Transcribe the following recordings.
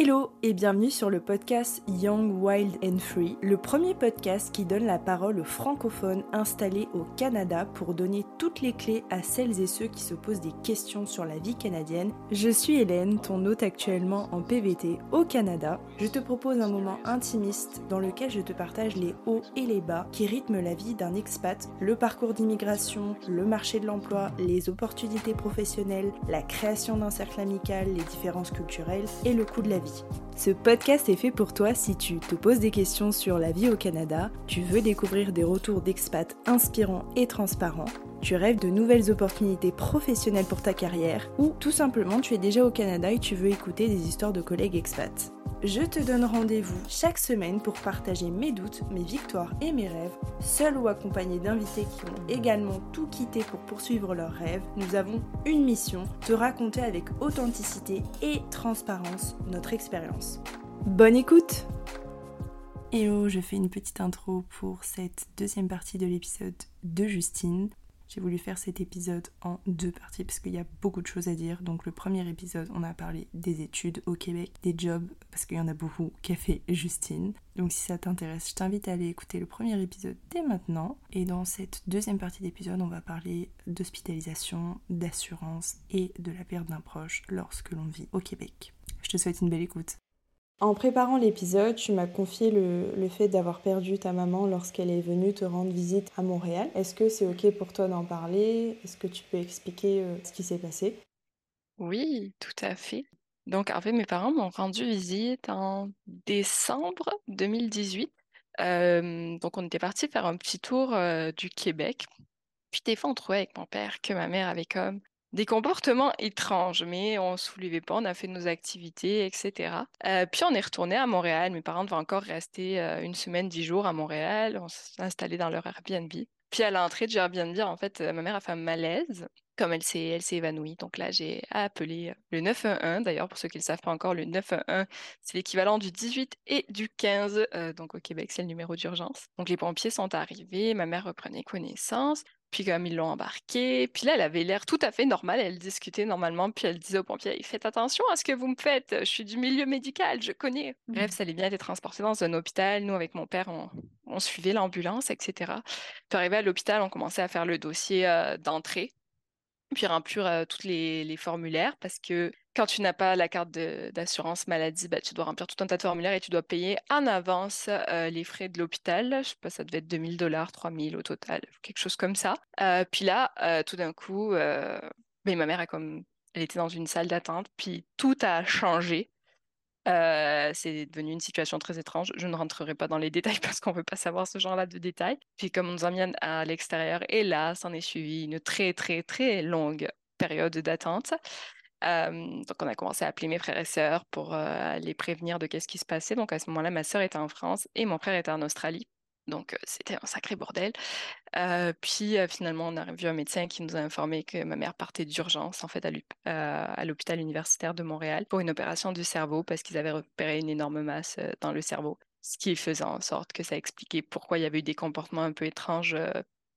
Hello et bienvenue sur le podcast Young, Wild and Free, le premier podcast qui donne la parole aux francophones installés au Canada pour donner toutes les clés à celles et ceux qui se posent des questions sur la vie canadienne. Je suis Hélène, ton hôte actuellement en PVT au Canada. Je te propose un moment intimiste dans lequel je te partage les hauts et les bas qui rythment la vie d'un expat, le parcours d'immigration, le marché de l'emploi, les opportunités professionnelles, la création d'un cercle amical, les différences culturelles et le coût de la vie. Ce podcast est fait pour toi si tu te poses des questions sur la vie au Canada, tu veux découvrir des retours d'expats inspirants et transparents, tu rêves de nouvelles opportunités professionnelles pour ta carrière, ou tout simplement tu es déjà au Canada et tu veux écouter des histoires de collègues expats. Je te donne rendez-vous chaque semaine pour partager mes doutes, mes victoires et mes rêves, seul ou accompagné d'invités qui ont également tout quitté pour poursuivre leurs rêves. Nous avons une mission, te raconter avec authenticité et transparence notre expérience. Bonne écoute Hello, je fais une petite intro pour cette deuxième partie de l'épisode de Justine. J'ai voulu faire cet épisode en deux parties parce qu'il y a beaucoup de choses à dire. Donc le premier épisode, on a parlé des études au Québec, des jobs, parce qu'il y en a beaucoup fait Justine. Donc si ça t'intéresse, je t'invite à aller écouter le premier épisode dès maintenant. Et dans cette deuxième partie d'épisode, on va parler d'hospitalisation, d'assurance et de la perte d'un proche lorsque l'on vit au Québec. Je te souhaite une belle écoute. En préparant l'épisode, tu m'as confié le, fait d'avoir perdu ta maman lorsqu'elle est venue te rendre visite à Montréal. Est-ce que c'est OK pour toi d'en parler? Est-ce que tu peux expliquer euh, ce qui s'est passé? Oui, tout à fait. Donc, en fait, mes parents m'ont rendu visite en décembre 2018. Euh, donc, on était parti faire un petit tour euh, du Québec. Puis, des fois, on trouvait avec mon père que ma mère avait comme des comportements étranges, mais on soulevait pas, on a fait nos activités, etc. Euh, puis on est retourné à Montréal. Mes parents devaient encore rester euh, une semaine, dix jours à Montréal. On s'est installé dans leur Airbnb. Puis à l'entrée de Airbnb, en fait, euh, ma mère a fait un malaise, comme elle s'est, elle s'est évanouie. Donc là, j'ai appelé le 911. D'ailleurs, pour ceux qui ne le savent pas encore, le 911, c'est l'équivalent du 18 et du 15. donc au Québec, c'est le numéro d'urgence. Donc les pompiers sont arrivés, ma mère reprenait connaissance. Puis comme ils l'ont embarquée, puis là, elle avait l'air tout à fait normale, elle discutait normalement, puis elle disait aux pompiers, faites attention à ce que vous me faites, je suis du milieu médical, je connais. Bref, mmh. ça allait bien être transporté dans un hôpital, nous, avec mon père, on, suivait l'ambulance, etc. Puis arrivé à l'hôpital, on commençait à faire le dossier euh, d'entrée, puis remplir euh, tous les, formulaires, parce que quand tu n'as pas la carte d'assurance maladie, bah, tu dois remplir tout un tas de formulaires et tu dois payer en avance les frais de l'hôpital. Je sais pas, ça devait être 2000 dollars, 3000 au total, quelque chose comme ça. Puis là, tout d'un coup, mais ma mère comme, elle était dans une salle d'attente, puis tout a changé. C'est devenu une situation très étrange. Je ne rentrerai pas dans les détails parce qu'on ne veut pas savoir ce genre-là de détails. Puis comme on nous emmène à l'extérieur, et là, s'en est suivi une très, très, très longue période d'attente donc, on a commencé à appeler mes frères et sœurs pour les prévenir de qu'est-ce qui se passait. Donc, à ce moment-là, ma sœur était en France et mon frère était en Australie. Donc, c'était un sacré bordel. puis, finalement, on a vu un médecin qui nous a informé que ma mère partait d'urgence, en fait, à l'hôpital universitaire de Montréal pour une opération du cerveau parce qu'ils avaient repéré une énorme masse dans le cerveau. Ce qui faisait en sorte que ça expliquait pourquoi il y avait eu des comportements un peu étranges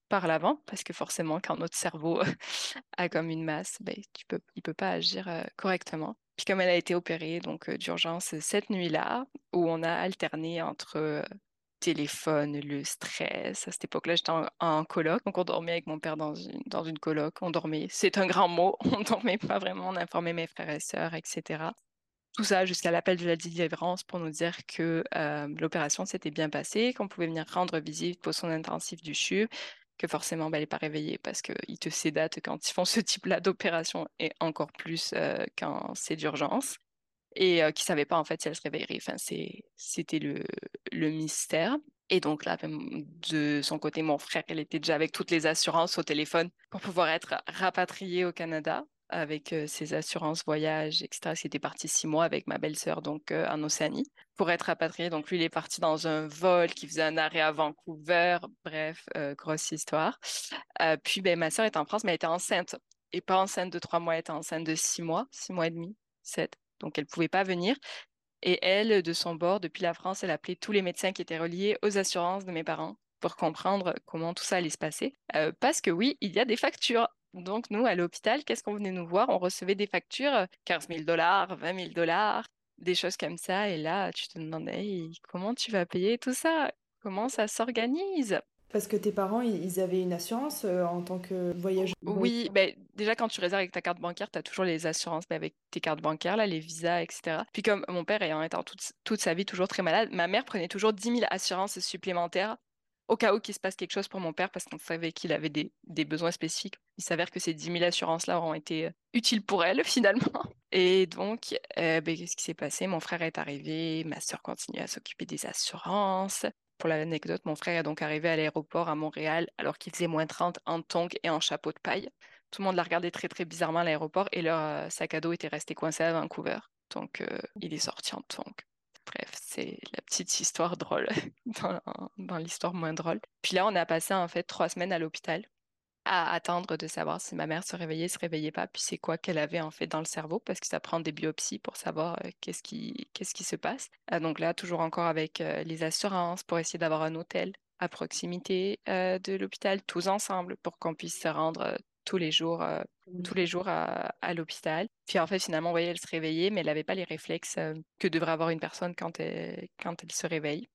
par l'avant, parce que forcément, quand notre cerveau a comme une masse, ben, tu peux, il ne peut pas agir correctement. Puis comme elle a été opérée d'urgence cette nuit-là, où on a alterné entre téléphone, le stress. À cette époque-là, j'étais en, en, coloc, donc on dormait avec mon père dans une, dans une coloc. On dormait, c'est un grand mot, on dormait pas vraiment, on informait mes frères et sœurs, etc. Tout ça jusqu'à l'appel de la délivrance pour nous dire que l'opération s'était bien passée, qu'on pouvait venir rendre visite pour son intensif du CHU, que forcément, bah, elle n'est pas réveillée parce qu'ils te sédatent quand ils font ce type-là d'opération et encore plus euh, quand c'est d'urgence. Et qui ne savaient pas en fait si elle se réveillerait. Enfin, c'était le, mystère. Et donc là, de son côté, mon frère, elle était déjà avec toutes les assurances au téléphone pour pouvoir être rapatriée au Canada avec ses assurances voyage, etc. C'était parti six mois avec ma belle-sœur donc en Océanie pour être rapatrié. Donc lui, il est parti dans un vol qui faisait un arrêt à Vancouver. Bref, grosse histoire. puis ben, ma sœur est en France, mais elle était enceinte. Et pas enceinte de trois mois, elle était enceinte de six mois, six mois et demi, sept. Donc elle ne pouvait pas venir. Et elle, de son bord, depuis la France, elle appelait tous les médecins qui étaient reliés aux assurances de mes parents pour comprendre comment tout ça allait se passer. parce que oui, il y a des factures. Donc, nous, à l'hôpital, qu'est-ce qu'on venait nous voir? On recevait des factures 15 000 dollars, 20 000 dollars. des choses comme ça. Et là, tu te demandais comment tu vas payer tout ça? Comment ça s'organise? Parce que tes parents, ils avaient une assurance euh, en tant que voyageur? Oui, ben, déjà quand tu réserves avec ta carte bancaire, tu as toujours les assurances ben, avec tes cartes bancaires, là, les visas, etc. Puis comme mon père ayant été toute, toute sa vie toujours très malade, ma mère prenait toujours 10 000 assurances supplémentaires au cas où qu'il se passe quelque chose pour mon père parce qu'on savait qu'il avait des, des, besoins spécifiques. Il s'avère que ces 10 000 assurances-là auront été euh, utiles pour elle finalement. Et donc, euh, ben, qu'est-ce qui s'est passé? Mon frère est arrivé, ma soeur continue à s'occuper des assurances. Pour l'anecdote, mon frère est donc arrivé à l'aéroport à Montréal alors qu'il faisait moins 30 en tongs et en chapeau de paille. Tout le monde l'a regardé très très bizarrement à l'aéroport et leur euh, sac à dos était resté coincé à Vancouver. Donc euh, il est sorti en tongs. Bref, c'est la petite histoire drôle dans, dans l'histoire moins drôle. Puis là, on a passé en fait trois semaines à l'hôpital à attendre de savoir si ma mère se réveillait, se réveillait pas, puis c'est quoi qu'elle avait en fait dans le cerveau, parce que ça prend des biopsies pour savoir euh, qu'est-ce qui, qu'est-ce qui se passe. Euh, donc là, toujours encore avec les assurances pour essayer d'avoir un hôtel à proximité de l'hôpital, tous ensemble, pour qu'on puisse se rendre tous les jours, tous les jours à, à l'hôpital. Puis en fait, finalement, vous voyez, elle se réveillait, mais elle n'avait pas les réflexes que devrait avoir une personne quand elle, quand elle se réveille.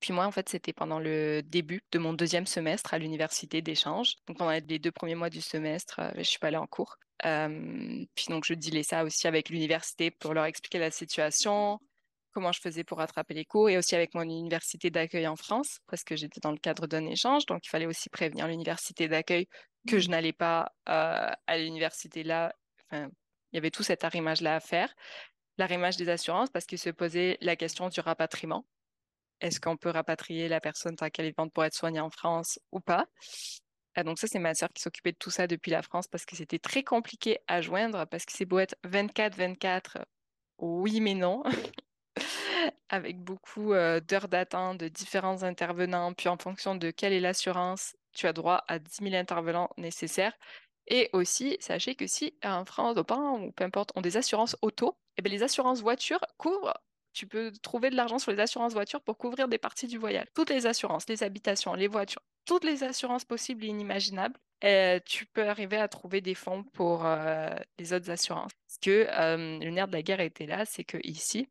Puis moi, en fait, c'était pendant le début de mon deuxième semestre à l'université d'échange. Donc pendant les deux premiers mois du semestre, euh, je suis pas allée en cours. Euh, puis donc je dilais ça aussi avec l'université pour leur expliquer la situation, comment je faisais pour rattraper les cours et aussi avec mon université d'accueil en France parce que j'étais dans le cadre d'un échange. Donc il fallait aussi prévenir l'université d'accueil que je mmh. n'allais pas euh, à l'université là. Enfin, il y avait tout cet arrimage là à faire. L'arrimage des assurances parce qu'il se posait la question du rapatriement est-ce qu'on peut rapatrier la personne tant qu'elle est vivante pour être soignée en France ou pas? Ah, donc ça, c'est ma sœur qui s'occupait de tout ça depuis la France parce que c'était très compliqué à joindre parce que c'est beau être 24-24, oui mais non, avec beaucoup euh, d'heures d'attente de différents intervenants, puis en fonction de quelle est l'assurance, tu as droit à 10 000 intervenants nécessaires. Et aussi, sachez que si en France, ou peu importe, ont des assurances auto, et eh bien les assurances voitures couvrent tu peux trouver de l'argent sur les assurances voitures pour couvrir des parties du voyage. Toutes les assurances, les habitations, les voitures, toutes les assurances possibles et inimaginables, euh, tu peux arriver à trouver des fonds pour euh, les autres assurances. Parce que euh, le nerf de la guerre était là, c'est que ici,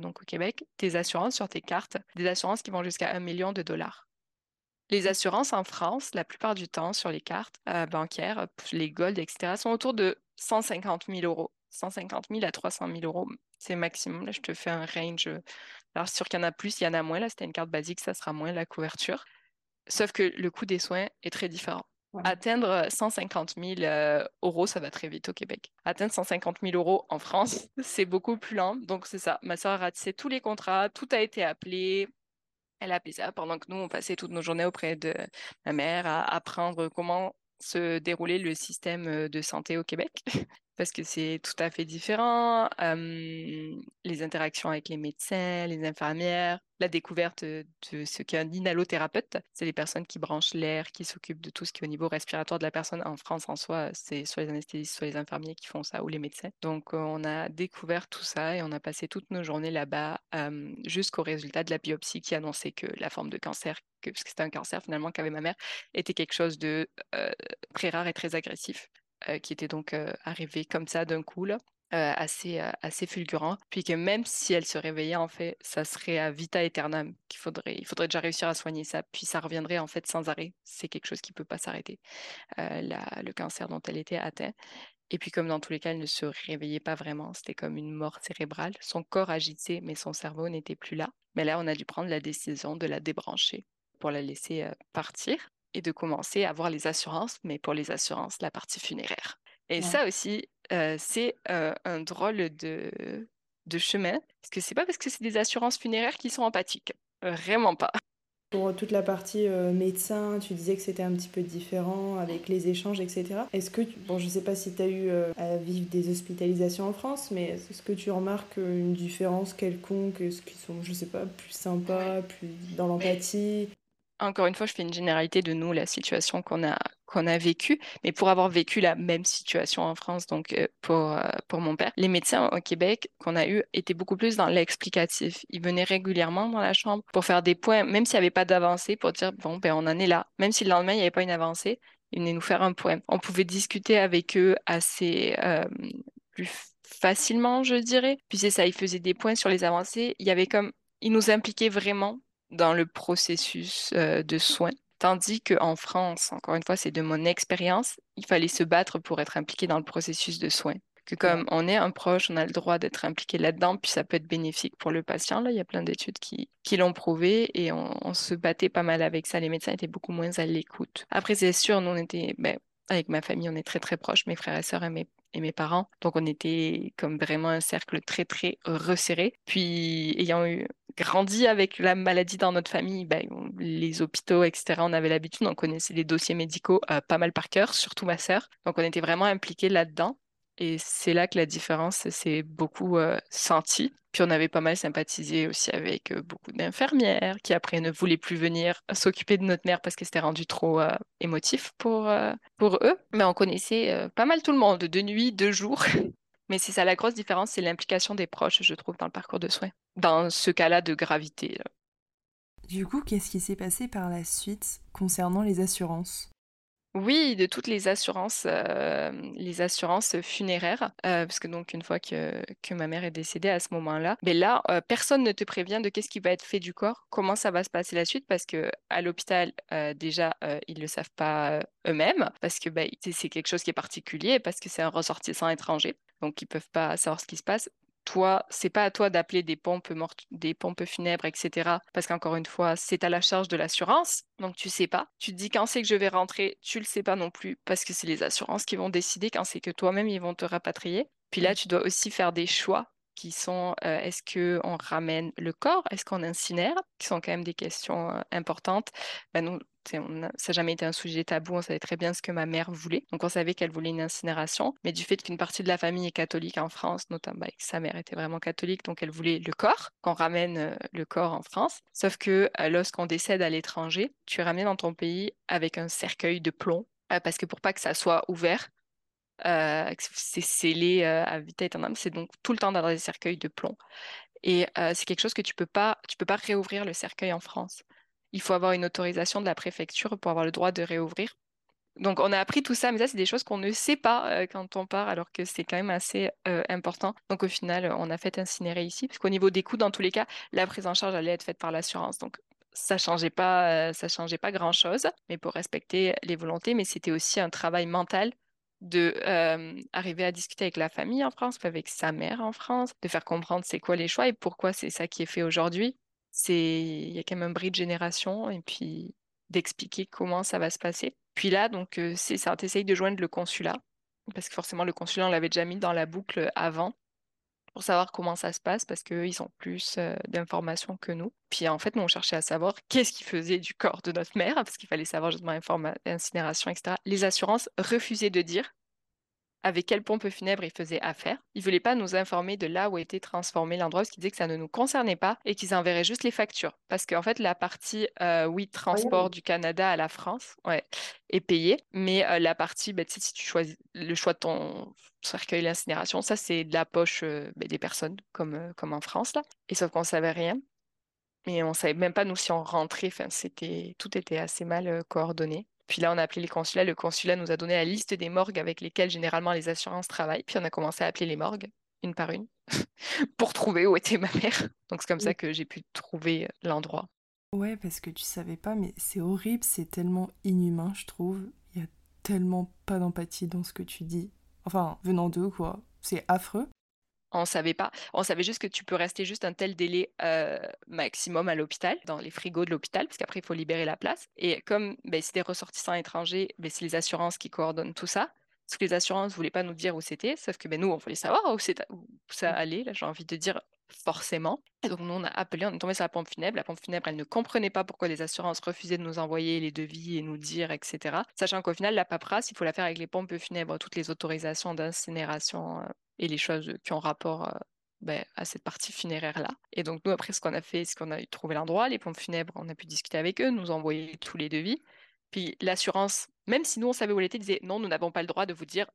donc au Québec, tes assurances sur tes cartes, des assurances qui vont jusqu'à un million de dollars. Les assurances en France, la plupart du temps, sur les cartes bancaires, les gold, etc., sont autour de 150 000 euros. 150 000 à 300 000 euros c'est maximum. Là, je te fais un range. Euh, alors, sûr qu'il y en a plus, il y en a moins. Là, c'était une carte basique, ça sera moins la couverture. Sauf que le coût des soins est très différent. Atteindre 150 000 euh, euros, ça va très vite au Québec. Atteindre 150 000 euros en France, c'est beaucoup plus lent. Donc, c'est ça. Ma soeur a ratissé tous les contrats, tout a été appelé. Elle a appelé ça pendant que nous, on passait toutes nos journées auprès de ma mère à apprendre comment se dérouler le système euh, de santé au Québec. parce que c'est tout à fait différent. les interactions avec les médecins, les infirmières, la découverte de ce qu'est un inhalothérapeute, c'est les personnes qui branchent l'air, qui s'occupent de tout ce qui est au niveau respiratoire de la personne. En France, en soi, c'est soit les anesthésistes, soit les infirmiers qui font ça, ou les médecins. Donc, on a découvert tout ça et on a passé toutes nos journées là-bas jusqu'au résultat de la biopsie qui annonçait que la forme de cancer, que, c'était un cancer finalement qu'avait ma mère, était quelque chose de très rare et très agressif. Euh, qui était donc euh, arrivé comme ça d'un coup. Euh, assez, assez fulgurant. Puis que même si elle se réveillait, en fait, ça serait à vita aeternam qu'il faudrait, il faudrait déjà réussir à soigner ça. Puis ça reviendrait en fait sans arrêt. C'est quelque chose qui ne peut pas s'arrêter, le cancer dont elle était atteinte. Et puis comme dans tous les cas, elle ne se réveillait pas vraiment. C'était comme une mort cérébrale. Son corps agitait, mais son cerveau n'était plus là. Mais là, on a dû prendre la décision de la débrancher pour la laisser partir et de commencer à voir les assurances, mais pour les assurances, la partie funéraire. Et ça aussi, euh, c'est euh, un drôle de, de chemin, parce que c'est pas parce que c'est des assurances funéraires qui sont empathiques. Vraiment pas. Pour toute la partie euh, médecin, tu disais que c'était un petit peu différent avec les échanges, etc. Est-ce que, bon, je sais pas si tu as eu à vivre des hospitalisations en France, mais est-ce que tu remarques une différence quelconque? Est-ce qu'ils sont, je sais pas, plus sympas, plus dans l'empathie? Encore une fois, je fais une généralité de nous, la situation qu'on a, vécue, mais pour avoir vécu la même situation en France, donc euh, pour, euh, pour mon père, les médecins au Québec qu'on a eu étaient beaucoup plus dans l'explicatif. Ils venaient régulièrement dans la chambre pour faire des points, même s'il n'y avait pas d'avancée, pour dire, bon, ben on en est là. Même si le lendemain, il n'y avait pas une avancée, ils venaient nous faire un point. On pouvait discuter avec eux assez euh, plus facilement, je dirais. Puis c'est ça, il faisait des points sur les avancées. Il y avait comme, il nous impliquait vraiment dans le processus euh, de soins. Tandis qu'en France, encore une fois, c'est de mon expérience, il fallait se battre pour être impliqué dans le processus de soins. Que comme on est un proche, on a le droit d'être impliqué là-dedans, puis ça peut être bénéfique pour le patient. Là, il y a plein d'études qui, qui l'ont prouvé et on, se battait pas mal avec ça. Les médecins étaient beaucoup moins à l'écoute. Après, c'est sûr, nous, on était, ben, avec ma famille, on est très très proches, mes frères et sœurs et mes, et mes parents. Donc on était comme vraiment un cercle très très resserré. Puis ayant eu grandi avec la maladie dans notre famille, ben, les hôpitaux, etc., on avait l'habitude, on connaissait les dossiers médicaux euh, pas mal par cœur, surtout ma sœur. Donc on était vraiment impliqués là-dedans. Et c'est là que la différence s'est beaucoup euh, sentie. Puis on avait pas mal sympathisé aussi avec euh, beaucoup d'infirmières qui après ne voulaient plus venir s'occuper de notre mère parce que c'était rendu trop euh, émotif pour, pour eux. Mais on connaissait pas mal tout le monde, de nuit, de jour. Mais c'est ça la grosse différence, c'est l'implication des proches, je trouve, dans le parcours de soins. Dans ce cas-là de gravité. Du coup, qu'est-ce qui s'est passé par la suite concernant les assurances? Oui, de toutes les assurances, euh, les assurances funéraires, euh, parce que donc une fois que, ma mère est décédée à ce moment-là, mais là, euh, personne ne te prévient de qu'est-ce qui va être fait du corps, comment ça va se passer la suite, parce que à l'hôpital, déjà, ils le savent pas eux-mêmes, parce que bah, c'est quelque chose qui est particulier, parce que c'est un ressortissant étranger, donc ils peuvent pas savoir ce qui se passe toi, c'est pas à toi d'appeler des pompes mortes, des pompes funèbres, etc. Parce qu'encore une fois, c'est à la charge de l'assurance, donc tu sais pas. Tu te dis quand c'est que je vais rentrer, tu le sais pas non plus, parce que c'est les assurances qui vont décider quand c'est que toi-même ils vont te rapatrier. Puis là, tu dois aussi faire des choix qui sont euh, est-ce qu'on ramène le corps, est-ce qu'on incinère, qui sont quand même des questions euh, importantes. Ben, nous, ça n'a jamais été un sujet tabou, on savait très bien ce que ma mère voulait. Donc on savait qu'elle voulait une incinération, mais du fait qu'une partie de la famille est catholique en France, notamment bah, sa mère était vraiment catholique, donc elle voulait le corps, qu'on ramène euh, le corps en France. Sauf que lorsqu'on décède à l'étranger, tu es ramené dans ton pays avec un cercueil de plomb, parce que pour pas que ça soit ouvert, euh, c'est scellé euh, à vita aeternam, c'est donc tout le temps dans des cercueils de plomb. Et euh, c'est quelque chose que tu peux pas, tu peux pas réouvrir le cercueil en France. Il faut avoir une autorisation de la préfecture pour avoir le droit de réouvrir. Donc on a appris tout ça, mais ça c'est des choses qu'on ne sait pas quand on part, alors que c'est quand même assez important. Donc au final, on a fait incinérer ici, parce qu'au niveau des coûts, dans tous les cas, la prise en charge allait être faite par l'assurance. Donc ça changeait pas, ça changeait pas grand chose, mais pour respecter les volontés. Mais c'était aussi un travail mental de arriver à discuter avec la famille en France, avec sa mère en France, de faire comprendre c'est quoi les choix et pourquoi c'est ça qui est fait aujourd'hui. C'est il y a quand même un bris de génération et puis d'expliquer comment ça va se passer. Puis là donc c'est ça, t'essayes de joindre le consulat parce que forcément le consulat on l'avait déjà mis dans la boucle avant pour savoir comment ça se passe parce qu'ils ont plus d'informations que nous. Puis en fait, nous, on cherchait à savoir qu'est-ce qui faisait du corps de notre mère parce qu'il fallait savoir justement incinération, etc. Les assurances refusaient de dire avec quelle pompe funèbre il faisait affaire. Il ne voulait pas nous informer de là où était transformé l'endroit parce qu'il disait que ça ne nous concernait pas et qu'ils enverraient juste les factures. Parce qu'en fait, la partie, euh, oui, transport du Canada à la France ouais, est payée, mais euh, la partie, bah, si tu choisis le choix de ton cercueil l'incinération, ça, c'est de la poche euh, bah, des personnes, comme, comme en France. Là. Et sauf qu'on ne savait rien. Et on ne savait même pas, nous, si on rentrait. Enfin, c'était, tout était assez mal coordonné. Puis là, on a appelé les consulats. Le consulat nous a donné la liste des morgues avec lesquelles généralement les assurances travaillent. Puis on a commencé à appeler les morgues, une par une, pour trouver où était ma mère. Donc c'est comme ça que j'ai pu trouver l'endroit. Ouais, parce que tu savais pas, mais c'est horrible, c'est tellement inhumain, je trouve. Il y a tellement pas d'empathie dans ce que tu dis. Enfin, venant d'eux, quoi. C'est affreux. On savait pas. On savait juste que tu peux rester juste un tel délai euh, maximum à l'hôpital, dans les frigos de l'hôpital, parce qu'après, il faut libérer la place. Et comme ben, c'est des ressortissants étrangers, ben, c'est les assurances qui coordonnent tout ça. Parce que les assurances ne voulaient pas nous dire où c'était, sauf que ben, nous, on voulait savoir où, où ça allait. Là, j'ai envie de dire forcément. Et donc, nous, on a appelé, on est tombé sur la pompe funèbre. La pompe funèbre, elle ne comprenait pas pourquoi les assurances refusaient de nous envoyer les devis et nous dire, etc. Sachant qu'au final, la paperasse, il faut la faire avec les pompes funèbres, toutes les autorisations d'incinération euh, et les choses qui ont rapport euh, ben, à cette partie funéraire-là. Et donc, nous, après, ce qu'on a fait, c'est qu'on a trouvé l'endroit, les pompes funèbres, on a pu discuter avec eux, nous envoyer tous les devis. Puis l'assurance, même si nous, on savait où elle était, disait non, nous n'avons pas le droit de vous dire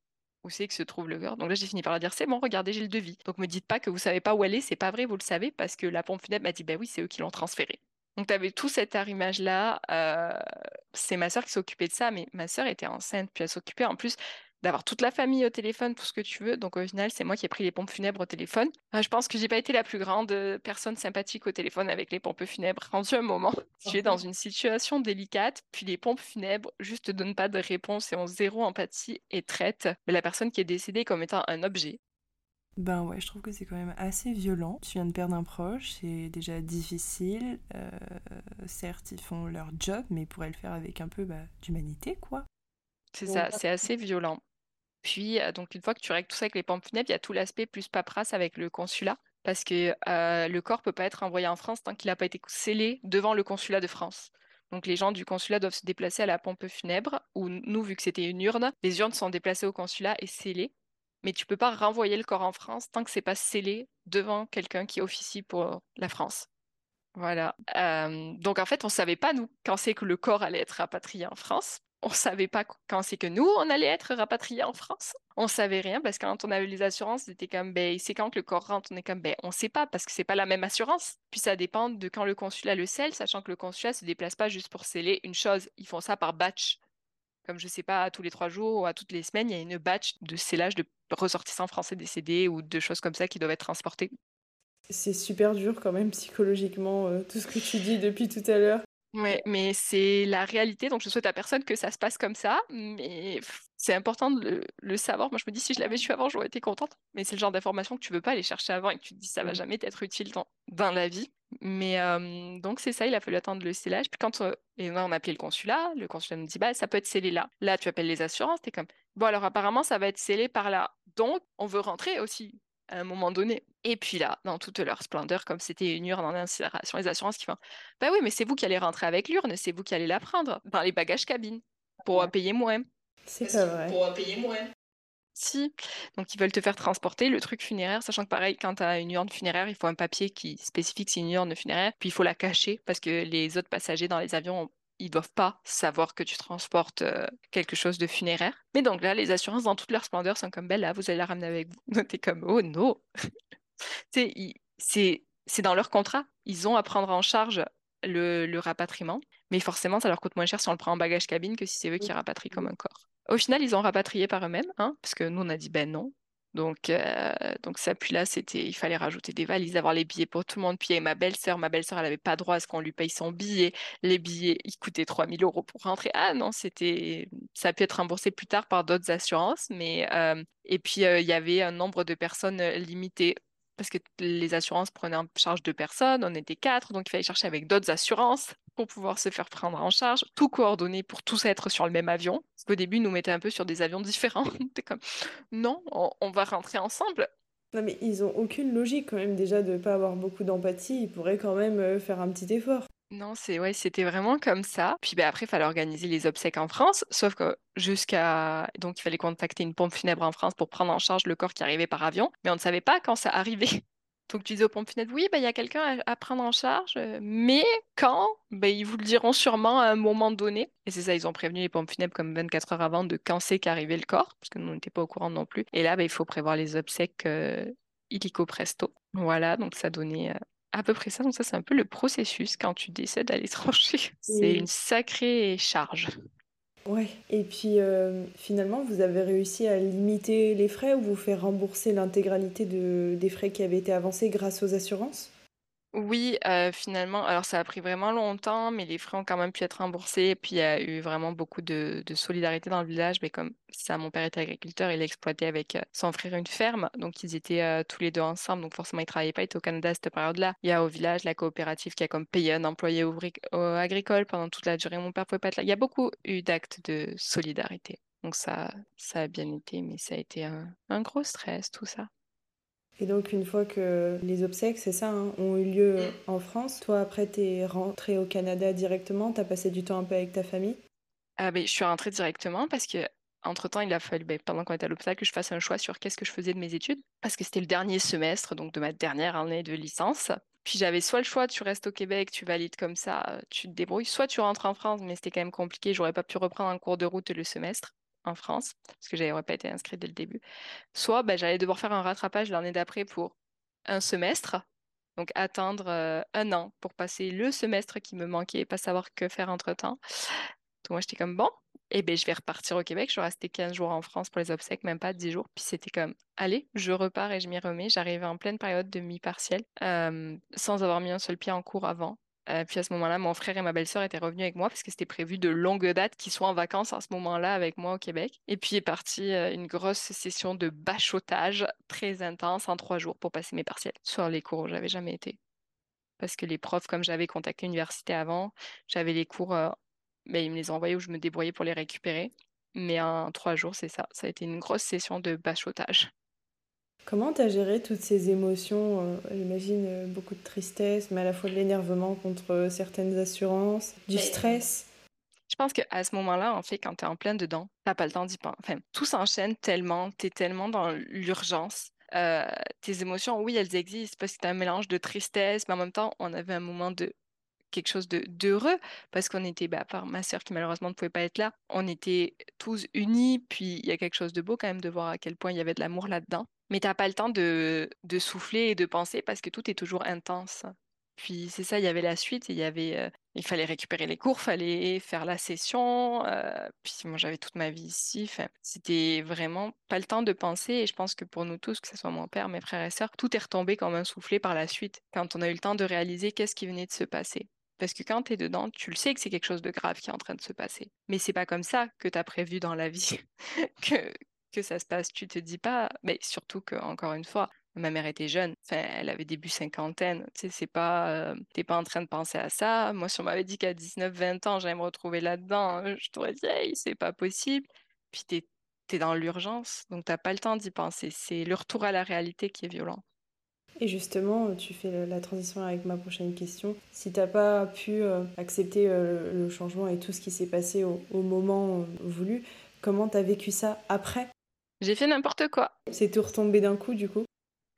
où c'est que se trouve le cœur. Donc là, j'ai fini par leur dire c'est bon, regardez, j'ai le devis. Donc me dites pas que vous savez pas où elle est, c'est pas vrai, vous le savez, parce que la pompe funèbre m'a dit ben oui, c'est eux qui l'ont transféré. Donc tu avais tout cet arrimage-là. Euh, c'est ma sœur qui s'occupait de ça, mais ma sœur était enceinte, puis elle s'occupait en plus d'avoir toute la famille au téléphone, tout ce que tu veux. Donc au final, c'est moi qui ai pris les pompes funèbres au téléphone. Ah, je pense que j'ai pas été la plus grande euh, personne sympathique au téléphone avec les pompes funèbres. Rendu un moment, tu es dans une situation délicate, puis les pompes funèbres juste te donnent pas de réponse et ont zéro empathie et traitent la personne qui est décédée comme étant un objet. Ben ouais, je trouve que c'est quand même assez violent. Tu viens de perdre un proche, c'est déjà difficile. Euh, certes, ils font leur job, mais ils pourraient le faire avec un peu bah, d'humanité, quoi. C'est ça, c'est assez violent. Puis, donc, une fois que tu règles tout ça avec les pompes funèbres, il y a tout l'aspect plus paperasse avec le consulat, parce que le corps peut pas être envoyé en France tant qu'il n'a pas été scellé devant le consulat de France. Donc, les gens du consulat doivent se déplacer à la pompe funèbre, ou nous, vu que c'était une urne, les urnes sont déplacées au consulat et scellées mais tu peux pas renvoyer le corps en France tant que c'est pas scellé devant quelqu'un qui officie pour la France. Voilà. Donc en fait, on savait pas nous quand c'est que le corps allait être rapatrié en France. On savait pas quand c'est que nous on allait être rapatrié en France. On savait rien parce que quand on avait les assurances, c'était comme ben c'est quand que le corps rentre, on est comme ben on sait pas parce que c'est pas la même assurance. Puis ça dépend de quand le consulat le scelle, sachant que le consulat se déplace pas juste pour sceller une chose, ils font ça par batch comme je sais pas, tous les trois jours ou à toutes les semaines, il y a une batch de scellage de ressortissants français décédés ou de choses comme ça qui doivent être transportées. C'est super dur quand même psychologiquement, euh, tout ce que tu dis depuis tout à l'heure. Ouais, mais c'est la réalité, donc je souhaite à personne que ça se passe comme ça, mais c'est important de le, savoir. Moi, je me dis, si je l'avais su avant, j'aurais été contente, mais c'est le genre d'information que tu veux pas aller chercher avant et que tu te dis, ça va jamais t'être utile dans, dans la vie. Mais euh, donc, c'est ça, il a fallu attendre le scellage. Puis quand euh, et on a appelé le consulat, le consulat nous dit, bah, ça peut être scellé là. Là, tu appelles les assurances, t'es comme, bon, alors apparemment, ça va être scellé par là. Donc, on veut rentrer aussi à un moment donné. Et puis là, dans toute leur splendeur, comme c'était une urne en incinération, les assurances qui font Bah oui, mais c'est vous qui allez rentrer avec l'urne, c'est vous qui allez la prendre dans les bagages cabines pour payer moins. C'est pas vrai. Pour payer moins. Si. Donc, ils veulent te faire transporter le truc funéraire, sachant que pareil, quand tu as une urne funéraire, il faut un papier qui spécifie que c'est une urne funéraire, puis il faut la cacher parce que les autres passagers dans les avions ils doivent pas savoir que tu transportes euh, quelque chose de funéraire. Mais donc là, les assurances dans toute leur splendeur sont comme, belle là, vous allez la ramener avec vous. T'es comme, oh non C'est dans leur contrat. Ils ont à prendre en charge le, rapatriement, mais forcément, ça leur coûte moins cher si on le prend en bagage cabine que si c'est eux qui rapatrient comme un corps. Au final, ils ont rapatrié par eux-mêmes, hein, parce que nous, on a dit, ben non, donc, euh, donc ça, puis là, c'était, il fallait rajouter des valises, avoir les billets pour tout le monde. Puis ma belle-sœur, ma belle-sœur, elle n'avait pas droit à ce qu'on lui paye son billet. Les billets, ils coûtaient 3000 euros pour rentrer. Ah non, c'était, ça a pu être remboursé plus tard par d'autres assurances, mais euh, et puis euh, il y avait un nombre de personnes limité parce que les assurances prenaient en charge deux personnes, on était quatre, donc il fallait chercher avec d'autres assurances pour pouvoir se faire prendre en charge, tout coordonné pour tous être sur le même avion. Parce qu'au début, ils nous mettaient un peu sur des avions différents. Comme, non, on, va rentrer ensemble. Non, mais ils ont aucune logique quand même déjà de ne pas avoir beaucoup d'empathie. Ils pourraient quand même euh, faire un petit effort. Non, c'est ouais, c'était vraiment comme ça. Puis ben, après, il fallait organiser les obsèques en France, sauf que jusqu'à donc il fallait contacter une pompe funèbre en France pour prendre en charge le corps qui arrivait par avion, mais on ne savait pas quand ça arrivait. Donc tu disais aux pompes funèbres, oui, ben, il y a quelqu'un à, prendre en charge, euh, mais quand? Ben, Ils vous le diront sûrement à un moment donné. Et c'est ça, ils ont prévenu les pompes funèbres comme 24 heures avant de quand c'est qu'arrivait le corps, parce que nous, on n'était pas au courant non plus. Et là, il faut prévoir les obsèques euh, illico presto. Voilà, donc ça donnait euh, à peu près ça. Donc ça, c'est un peu le processus quand tu décèdes à l'étranger. C'est une sacrée charge. Ouais, et puis euh, finalement, vous avez réussi à limiter les frais ou vous faire rembourser l'intégralité de, des frais qui avaient été avancés grâce aux assurances? Oui, finalement, alors ça a pris vraiment longtemps, mais les frais ont quand même pu être remboursés. Et puis il y a eu vraiment beaucoup de, solidarité dans le village. Mais comme ça, mon père était agriculteur, il exploitait avec son frère une ferme. Donc ils étaient tous les deux ensemble. Donc forcément, ils travaillaient pas, ils étaient au Canada à cette période-là. Il y a au village la coopérative qui a comme payé un employé agricole pendant toute la durée. Mon père pouvait pas être là. Il y a beaucoup eu d'actes de solidarité. Donc ça, ça a bien été, mais ça a été un gros stress, tout ça. Et donc, une fois que les obsèques, c'est ça, hein, ont eu lieu en France, toi, après, t'es rentré au Canada directement, t'as passé du temps un peu avec ta famille? Ah, ben, Je suis rentrée directement parce que entre-temps, il a fallu, ben, pendant qu'on était à l'hôpital, que je fasse un choix sur qu'est-ce que je faisais de mes études, parce que c'était le dernier semestre, donc de ma dernière année de licence. Puis j'avais soit le choix, tu restes au Québec, tu valides comme ça, tu te débrouilles, soit tu rentres en France, mais c'était quand même compliqué, j'aurais pas pu reprendre un cours de route le semestre en France, parce que j'avais pas été inscrite dès le début. Soit ben, j'allais devoir faire un rattrapage l'année d'après pour un semestre, donc attendre euh, un an pour passer le semestre qui me manquait et pas savoir que faire entre-temps. Donc moi, j'étais comme, bon, eh bien, je vais repartir au Québec. Je restée 15 jours en France pour les obsèques, même pas 10 jours. Puis c'était comme, allez, je repars et je m'y remets. J'arrivais en pleine période de mi-partiel, euh, sans avoir mis un seul pied en cours avant. Euh, puis à ce moment-là, mon frère et ma belle-sœur étaient revenus avec moi parce que c'était prévu de longue date qu'ils soient en vacances à ce moment-là avec moi au Québec. Et puis est partie euh, une grosse session de bachotage très intense en trois jours pour passer mes partiels sur les cours où j'avais jamais été. Parce que les profs, comme j'avais contacté l'université avant, j'avais les cours, mais ben, ils me les envoyaient où je me débrouillais pour les récupérer. Mais en trois jours, c'est ça. Ça a été une grosse session de bachotage. Comment tu as géré toutes ces émotions euh, J'imagine euh, beaucoup de tristesse, mais à la fois de l'énervement contre euh, certaines assurances, du stress? Je pense qu'à ce moment-là, en fait, quand tu es en plein dedans, tu pas le temps d'y penser. Enfin, tout s'enchaîne tellement, tu es tellement dans l'urgence. tes émotions, oui, elles existent parce que tu as un mélange de tristesse, mais en même temps, on avait un moment de quelque chose de d'heureux parce qu'on était, bah, par ma sœur qui malheureusement ne pouvait pas être là, on était tous unis, puis il y a quelque chose de beau quand même de voir à quel point il y avait de l'amour là-dedans. Mais t'as pas le temps de, souffler et de penser parce que tout est toujours intense. Puis c'est ça, il y avait la suite, il y avait, euh, il fallait récupérer les cours, fallait faire la session. Euh, puis moi j'avais toute ma vie ici. C'était vraiment pas le temps de penser. Et je pense que pour nous tous, que ce soit mon père, mes frères et sœurs, tout est retombé comme un soufflé par la suite quand on a eu le temps de réaliser qu'est-ce qui venait de se passer. Parce que quand tu es dedans, tu le sais que c'est quelque chose de grave qui est en train de se passer. Mais c'est pas comme ça que tu as prévu dans la vie que, que ça se passe. Tu te dis pas, mais surtout que, encore une fois, ma mère était jeune, enfin, elle avait début cinquantaine, tu sais, c'est pas, euh, t'es pas en train de penser à ça. Moi, si on m'avait dit qu'à 19, 20 ans, j'allais me retrouver là-dedans, euh, je t'aurais dit, c'est pas possible. Puis t'es, es dans l'urgence, donc t'as pas le temps d'y penser. C'est le retour à la réalité qui est violent. Et justement, tu fais la transition avec ma prochaine question. Si t'as pas pu accepter le changement et tout ce qui s'est passé au moment voulu, comment t'as vécu ça après? J'ai fait n'importe quoi. C'est tout retombé d'un coup, du coup?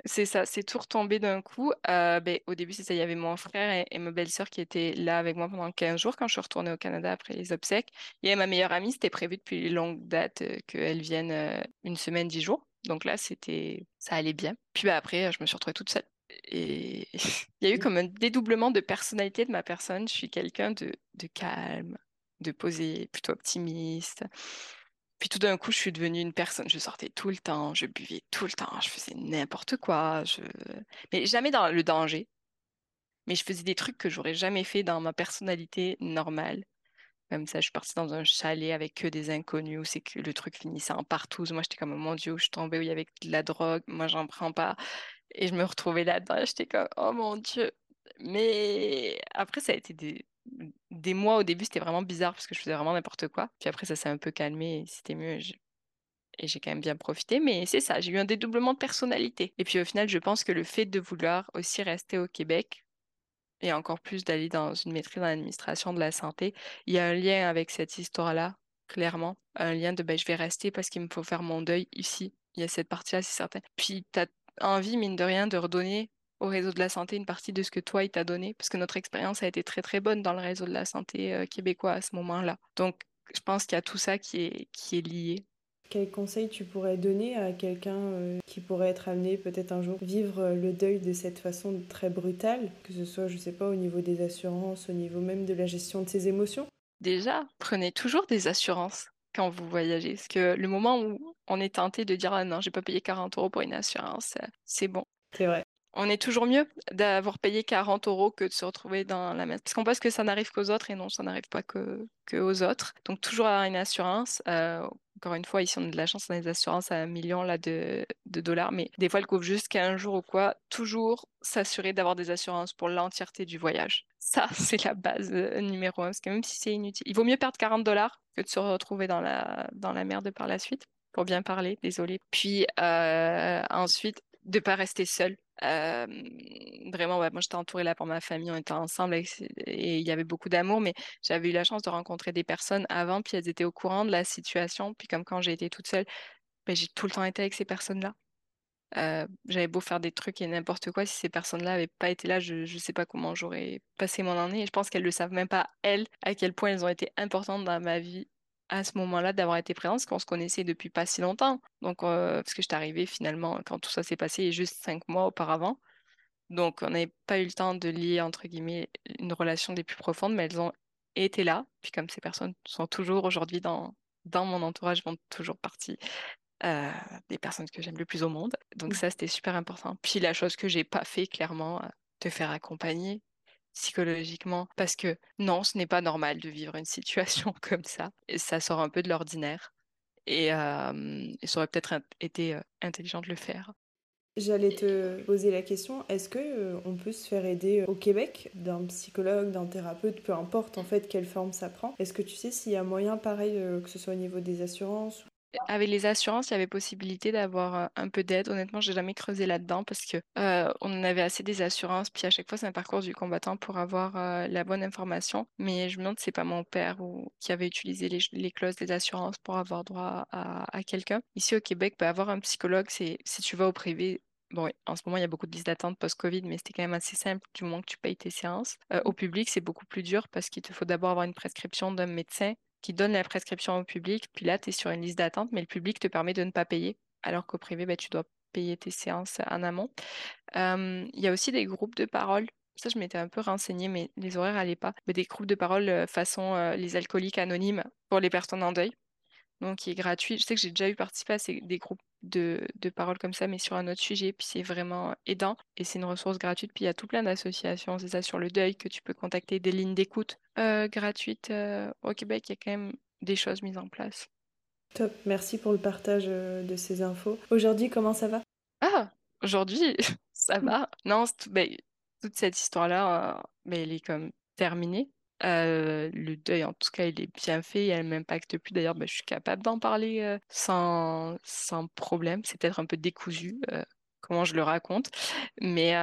C'est ça, c'est tout retombé d'un coup. Euh, ben, au début, c'est ça, il y avait mon frère et, ma belle-sœur qui étaient là avec moi pendant 15 jours quand je suis retournée au Canada après les obsèques. Et ma meilleure amie, c'était prévu depuis longue date euh, qu'elle vienne euh, une semaine, dix jours. Donc là, c'était, ça allait bien. Puis ben, après, je me suis retrouvée toute seule. Et il y a eu comme un dédoublement de personnalité de ma personne. Je suis quelqu'un de, de calme, de posé, plutôt optimiste. Puis tout d'un coup, je suis devenue une personne. Je sortais tout le temps, je buvais tout le temps, je faisais n'importe quoi. Je... Mais jamais dans le danger. Mais je faisais des trucs que j'aurais jamais fait dans ma personnalité normale. Comme ça, je suis partie dans un chalet avec que des inconnus où c'est que le truc finissait en partout. Moi, j'étais comme, mon Dieu, je suis tombée où il y avait de la drogue. Moi, j'en prends pas. Et je me retrouvais là-dedans. J'étais comme, oh mon Dieu. Mais après, ça a été des, des mois au début, c'était vraiment bizarre parce que je faisais vraiment n'importe quoi. Puis après, ça s'est un peu calmé et c'était mieux. Et j'ai quand même bien profité. Mais c'est ça, j'ai eu un dédoublement de personnalité. Et puis au final, je pense que le fait de vouloir aussi rester au Québec et encore plus d'aller dans une maîtrise dans l'administration de la santé, il y a un lien avec cette histoire-là, clairement. Un lien de ben, je vais rester parce qu'il me faut faire mon deuil ici. Il y a cette partie-là, c'est certain. Puis tu as envie, mine de rien, de redonner au réseau de la santé une partie de ce que toi, il t'a donné, parce que notre expérience a été très très bonne dans le réseau de la santé euh, québécois à ce moment-là. Donc, je pense qu'il y a tout ça qui est, qui est lié. Quel conseil tu pourrais donner à quelqu'un euh, qui pourrait être amené peut-être un jour vivre euh, le deuil de cette façon très brutale, que ce soit, je sais pas, au niveau des assurances, au niveau même de la gestion de ses émotions? Déjà, prenez toujours des assurances quand vous voyagez. Parce que le moment où on est tenté de dire ah non, j'ai pas payé 40 euros pour une assurance, c'est bon. C'est vrai on est toujours mieux d'avoir payé 40 euros que de se retrouver dans la même. Parce qu'on pense que ça n'arrive qu'aux autres et non, ça n'arrive pas que, aux autres. Donc, toujours avoir une assurance. Euh, encore une fois, ici, on a de la chance, on a des assurances à un million là, de, dollars, mais des fois, elles couvrent juste 15 jours ou quoi. Toujours s'assurer d'avoir des assurances pour l'entièreté du voyage. Ça, c'est la base euh, numéro un, parce que même si c'est inutile, il vaut mieux perdre 40 dollars que de se retrouver dans la, dans la merde par la suite pour bien parler, désolé. Puis euh, ensuite, de pas rester seul. Euh, vraiment, moi j'étais entourée là pour ma famille, on était ensemble et il y avait beaucoup d'amour, mais j'avais eu la chance de rencontrer des personnes avant, puis elles étaient au courant de la situation. Puis comme quand j'ai été toute seule, ben, j'ai tout le temps été avec ces personnes-là. Euh, j'avais beau faire des trucs et n'importe quoi, si ces personnes-là n'avaient pas été là, je ne sais pas comment j'aurais passé mon année. Et je pense qu'elles ne le savent même pas, elles, à quel point elles ont été importantes dans ma vie à ce moment-là d'avoir été présente, parce qu'on se connaissait depuis pas si longtemps. Donc, euh, parce que j'étais arrivée finalement quand tout ça s'est passé juste cinq mois auparavant. Donc, on n'avait pas eu le temps de lier, entre guillemets, une relation des plus profondes, mais elles ont étaient là. Puis comme ces personnes sont toujours aujourd'hui dans, dans mon entourage, font toujours partie euh, des personnes que j'aime le plus au monde. Donc Mm. ça, c'était super important. Puis la chose que j'ai pas fait, clairement, euh, te faire accompagner psychologiquement, parce que non, ce n'est pas normal de vivre une situation comme ça. Et ça sort un peu de l'ordinaire. Et, ça aurait peut-être été intelligent de le faire. J'allais te poser la question, est-ce que on peut se faire aider au Québec d'un psychologue, d'un thérapeute, peu importe en fait quelle forme ça prend? Est-ce que tu sais s'il y a moyen pareil que ce soit au niveau des assurances Avec les assurances, il y avait possibilité d'avoir euh, un peu d'aide. Honnêtement, j'ai jamais creusé là-dedans parce que euh, on en avait assez des assurances. Puis à chaque fois, c'est un parcours du combattant pour avoir euh, la bonne information. Mais je me demande si c'est pas mon père qui avait utilisé les, clauses des assurances pour avoir droit à, quelqu'un. Ici au Québec, bah, avoir un psychologue, c'est si tu vas au privé. Bon, en ce moment, il y a beaucoup de listes d'attente post-Covid, mais c'était quand même assez simple du moment que tu payes tes séances. Au public, c'est beaucoup plus dur parce qu'il te faut d'abord avoir une prescription d'un médecin qui donne la prescription au public, puis là, tu es sur une liste d'attente, mais le public te permet de ne pas payer, alors qu'au privé, ben, tu dois payer tes séances en amont. Il y a aussi des groupes de parole. Ça, je m'étais un peu renseignée, mais les horaires n'allaient pas. Mais des groupes de parole euh, façon euh, les alcooliques anonymes pour les personnes en deuil. Donc, qui est gratuit. Je sais que j'ai déjà eu participé à ces- des groupes de, de parole comme ça, mais sur un autre sujet. Puis c'est vraiment aidant et c'est une ressource gratuite. Puis il y a tout plein d'associations, c'est ça, sur le deuil que tu peux contacter, des lignes d'écoute euh, gratuites. euh, au Québec, il y a quand même des choses mises en place. Top, merci pour le partage euh, de ces infos. Aujourd'hui, comment ça va? Ah, aujourd'hui, ça va. Non, tout- ben, toute cette histoire-là, euh, ben, elle est comme terminée. Euh, le deuil, en tout cas, il est bien fait et elle m'impacte plus. D'ailleurs, ben, je suis capable d'en parler euh, sans, problème. C'est peut-être un peu décousu, euh, comment je le raconte, mais,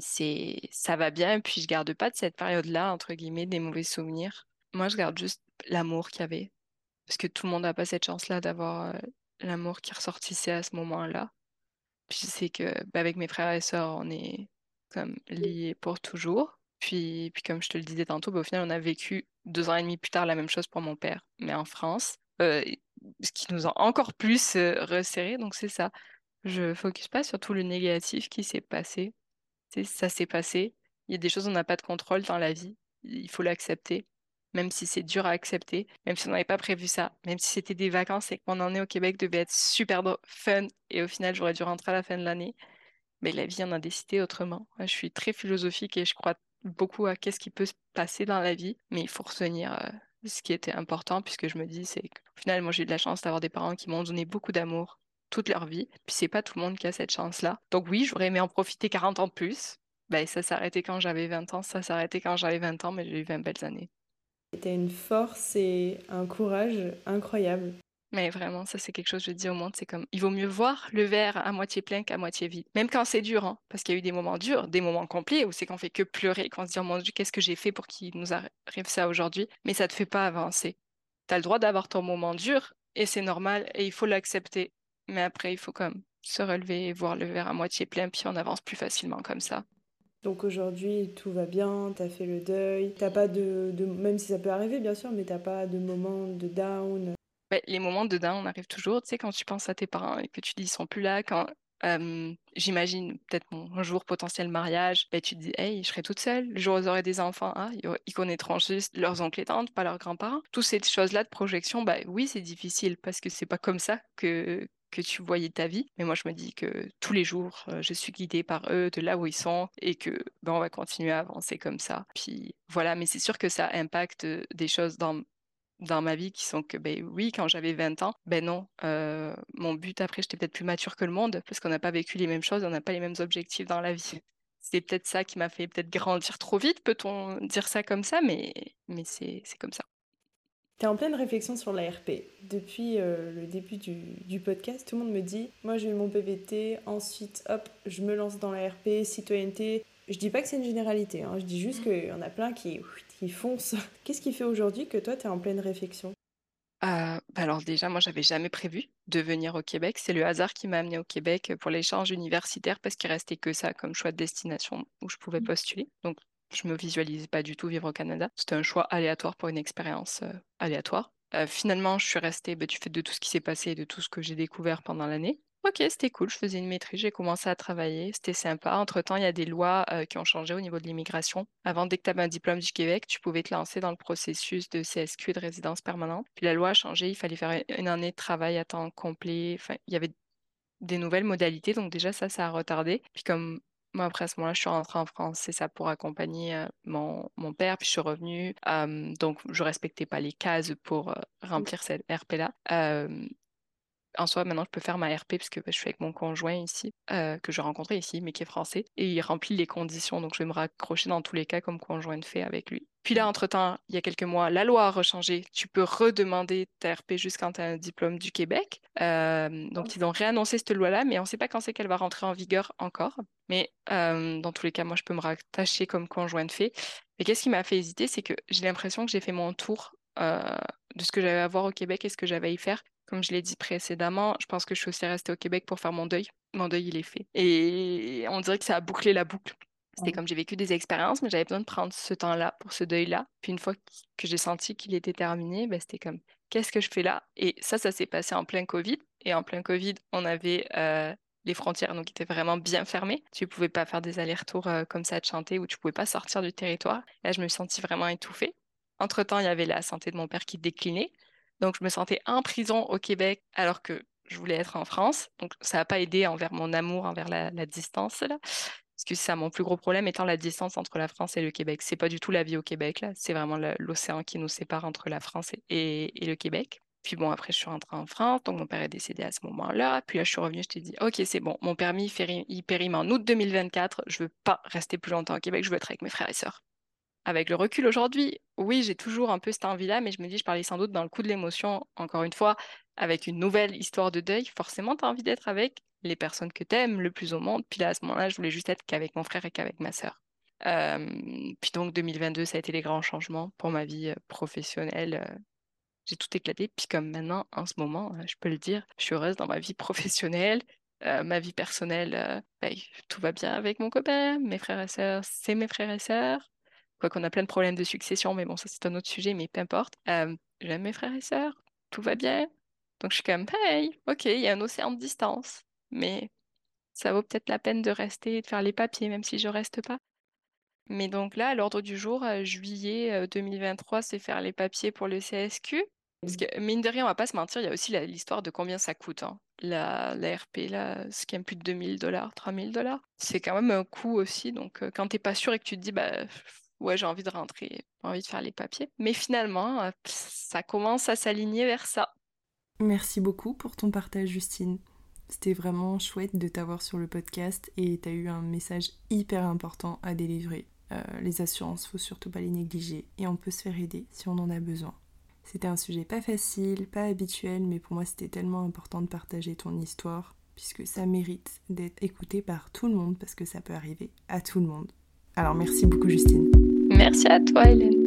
c'est, ça va bien. Et puis, je garde pas de cette période-là, entre guillemets, des mauvais souvenirs. Moi, je garde juste l'amour qu'il y avait. Parce que tout le monde n'a pas cette chance-là d'avoir l'amour qui ressortissait à ce moment-là. Puis je sais que bah, avec mes frères et sœurs, on est comme liés pour toujours. Puis, puis comme je te le disais tantôt, bah, au final, on a vécu deux ans et demi plus tard la même chose pour mon père, mais en France, Euh, ce qui nous a encore plus euh, resserrés. Donc c'est ça. Je focus pas sur tout le négatif qui s'est passé. Ça s'est passé. Il y a des choses on n'a pas de contrôle dans la vie. Il faut l'accepter. Même si c'est dur à accepter, même si on n'avait pas prévu ça, même si c'était des vacances et que mon année au Québec devait être super fun et au final j'aurais dû rentrer à la fin de l'année, mais la vie en a décidé autrement. Je suis très philosophique et je crois beaucoup à qu'est-ce qui peut se passer dans la vie, mais il faut retenir euh, ce qui était important puisque je me dis c'est qu'au final moi j'ai eu de la chance d'avoir des parents qui m'ont donné beaucoup d'amour toute leur vie, puis c'est pas tout le monde qui a cette chance-là. Donc oui, j'aurais aimé en profiter 40 ans de plus. Ben, ça arrêté quand j'avais 20 ans, ça arrêté quand j'avais 20 ans, mais j'ai eu 20 belles années. T'as une force et un courage incroyable. Mais vraiment, ça c'est quelque chose, je dis au monde, c'est comme, il vaut mieux voir le verre à moitié plein qu'à moitié vide. Même quand c'est dur, hein, parce qu'il y a eu des moments durs, des moments complets où c'est qu'on fait que pleurer, qu'on se dit, oh mon Dieu, qu'est-ce que j'ai fait pour qu'il nous arrive ça aujourd'hui? Mais ça te fait pas avancer. T'as le droit d'avoir ton moment dur et c'est normal et il faut l'accepter. Mais après, il faut comme se relever et voir le verre à moitié plein, puis on avance plus facilement comme ça. Donc aujourd'hui, tout va bien, t'as fait le deuil, t'as pas de, de- Même si ça peut arriver, bien sûr, mais t'as pas de moment de down. Ouais, les moments de down arrivent toujours, tu sais, quand tu penses à tes parents et que tu dis ils sont plus là, quand j'imagine peut-être mon jour potentiel mariage, ben, tu te dis, hey, je serai toute seule, le jour où j'aurai des enfants, ah, ils connaîtront juste leurs oncles et tantes, pas leurs grands-parents. Toutes ces choses-là de projection, bah oui, c'est difficile parce que c'est pas comme ça que, que tu voyais ta vie. Mais moi, je me dis que tous les jours, je suis guidée par eux de là où ils sont et que ben, on va continuer à avancer comme ça. Puis voilà, mais c'est sûr que ça impacte des choses dans dans ma vie qui sont que, ben oui, quand j'avais 20 ans, ben non, euh, mon but après, j'étais peut-être plus mature que le monde parce qu'on n'a pas vécu les mêmes choses, on n'a pas les mêmes objectifs dans la vie. C'est peut-être ça qui m'a fait peut-être grandir trop vite, peut-on dire ça comme ça, mais, mais c'est, c'est comme ça. T'es en pleine réflexion sur l'ARP. Depuis euh, le début du, du podcast, tout le monde me dit Moi j'ai eu mon PVT, ensuite hop, je me lance dans l'ARP, citoyenneté. Je dis pas que c'est une généralité, hein, je dis juste qu'il y en a plein qui, qui foncent. Qu'est-ce qui fait aujourd'hui que toi t'es en pleine réflexion? Euh, bah alors déjà, moi, j'avais jamais prévu de venir au Québec. C'est le hasard qui m'a amené au Québec pour l'échange universitaire parce qu'il restait que ça comme choix de destination où je pouvais postuler. Donc, je me visualisais pas du tout vivre au Canada. C'était un choix aléatoire pour une expérience euh, aléatoire. Euh, finalement, je suis restée bah, du fait de tout ce qui s'est passé et de tout ce que j'ai découvert pendant l'année. Ok, c'était cool. Je faisais une maîtrise, j'ai commencé à travailler. C'était sympa. Entre-temps, il y a des lois euh, qui ont changé au niveau de l'immigration. Avant, dès que tu avais un diplôme du Québec, tu pouvais te lancer dans le processus de CSQ, de résidence permanente. Puis la loi a changé. Il fallait faire une année de travail à temps complet. Enfin, il y avait des nouvelles modalités. Donc déjà, ça, ça a retardé. Puis comme moi, après, à ce moment-là, je suis rentrée en France, c'est ça pour accompagner mon, mon, père, puis je suis revenue. donc, je respectais pas les cases pour euh, remplir cette RP-là en soi, maintenant, je peux faire ma RP parce que bah, je suis avec mon conjoint ici, euh, que je rencontré ici, mais qui est français, et il remplit les conditions, donc je vais me raccrocher dans tous les cas comme conjoint de fait avec lui. Puis là, entre-temps, il y a quelques mois, la loi a rechangé. Tu peux redemander ta RP juste quand tu as un diplôme du Québec. Euh, donc, ils ont réannoncé cette loi-là, mais on ne sait pas quand c'est qu'elle va rentrer en vigueur encore. Mais euh, dans tous les cas, moi, je peux me rattacher comme conjoint de fait. Mais qu'est-ce qui m'a fait hésiter, c'est que j'ai l'impression que j'ai fait mon tour de ce que j'avais à voir au Québec et ce que j'avais à y faire. Comme je l'ai dit précédemment, je pense que je suis aussi restée au Québec pour faire mon deuil. Mon deuil, il est fait. Et on dirait que ça a bouclé la boucle. C'était comme j'ai vécu des expériences, mais j'avais besoin de prendre ce temps-là pour ce deuil-là. Puis une fois que j'ai senti qu'il était terminé, ben, c'était comme qu'est-ce que je fais là? Et ça, ça s'est passé en plein Covid. Et en plein Covid, on avait euh, les frontières donc étaient vraiment bien fermées. Tu ne pouvais pas faire des allers-retours euh, comme ça de chanter ou tu ne pouvais pas sortir du territoire. Là, je me sentis vraiment étouffée. Entre-temps, il y avait la santé de mon père qui déclinait. Donc, je me sentais en prison au Québec alors que je voulais être en France. Donc, ça n'a pas aidé envers mon amour, envers la, distance, là. Parce que ça, mon plus gros problème étant la distance entre la France et le Québec. C'est pas du tout la vie au Québec. C'est vraiment l'océan qui nous sépare entre la France et, le Québec. Puis bon, après, je suis rentrée en France, donc mon père est décédé à ce moment-là. Puis là, je suis revenue, je t'ai dit, OK, c'est bon, mon permis il périme en août 2024. Je veux pas rester plus longtemps au Québec, je veux être avec mes frères et sœurs. Avec le recul aujourd'hui, oui, j'ai toujours un peu cette envie-là, mais je me dis, je parlais sans doute dans le coup de l'émotion, encore une fois, avec une nouvelle histoire de deuil, forcément, tu as envie d'être avec les personnes que tu aimes le plus au monde. Puis là, à ce moment-là, je voulais juste être qu'avec mon frère et qu'avec ma sœur. puis donc, 2022, ça a été les grands changements pour ma vie professionnelle. j'ai tout éclaté. Puis comme maintenant, en ce moment, je peux le dire, je suis heureuse dans ma vie professionnelle. ma vie personnelle, ben, tout va bien avec mon copain, mes frères et sœurs, c'est mes frères et sœurs. Quoi qu'on a plein de problèmes de succession, mais bon, ça c'est un autre sujet, mais peu importe. Euh, j'aime mes frères et sœurs, tout va bien. Donc je suis comme, hey, ok, il y a un océan de distance, mais ça vaut peut-être la peine de rester et de faire les papiers, même si je reste pas. Mais donc là, à l'ordre du jour, euh, juillet 2023, euh, c'est faire les papiers pour le CSQ. Parce que, mine de rien, on va pas se mentir, il y a aussi l'histoire de combien ça coûte. Hein. La, la, RP, là, ce qui est plus de 2000 dollars, 3000 dollars, c'est quand même un coût aussi. Donc, quand tu n'es pas sûr et que tu te dis, bah, ouais, j'ai envie de rentrer, j'ai envie de faire les papiers. Mais finalement, euh, ça commence à s'aligner vers ça. Merci beaucoup pour ton partage, Justine. C'était vraiment chouette de t'avoir sur le podcast et tu as eu un message hyper important à délivrer. Euh, les assurances, faut surtout pas les négliger et on peut se faire aider si on en a besoin. C'était un sujet pas facile, pas habituel, mais pour moi c'était tellement important de partager ton histoire puisque ça mérite d'être écouté par tout le monde parce que ça peut arriver à tout le monde. Alors merci beaucoup Justine. Merci à toi Hélène.